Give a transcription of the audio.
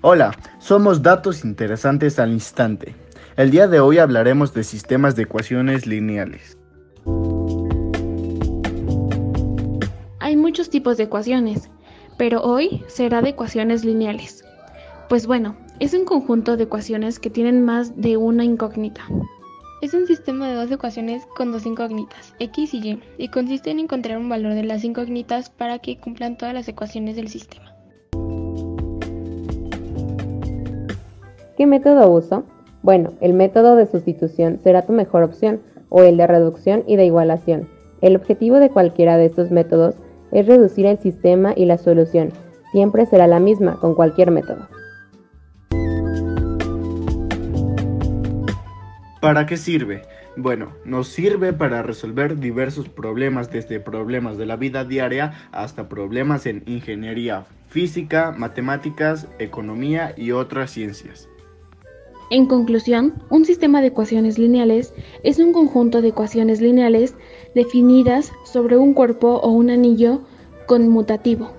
Hola, somos Datos Interesantes al Instante. El día de hoy hablaremos de sistemas de ecuaciones lineales. Hay muchos tipos de ecuaciones, pero hoy será de ecuaciones lineales. Pues bueno, es un conjunto de ecuaciones que tienen más de una incógnita. Es un sistema de dos ecuaciones con dos incógnitas, x y y, y consiste en encontrar un valor de las incógnitas para que cumplan todas las ecuaciones del sistema. ¿Qué método uso? Bueno, el método de sustitución será tu mejor opción, o el de reducción y de igualación. El objetivo de cualquiera de estos métodos es reducir el sistema y la solución. Siempre será la misma con cualquier método. ¿Para qué sirve? Bueno, nos sirve para resolver diversos problemas, desde problemas de la vida diaria hasta problemas en ingeniería, física, matemáticas, economía y otras ciencias. En conclusión, un sistema de ecuaciones lineales es un conjunto de ecuaciones lineales definidas sobre un cuerpo o un anillo conmutativo.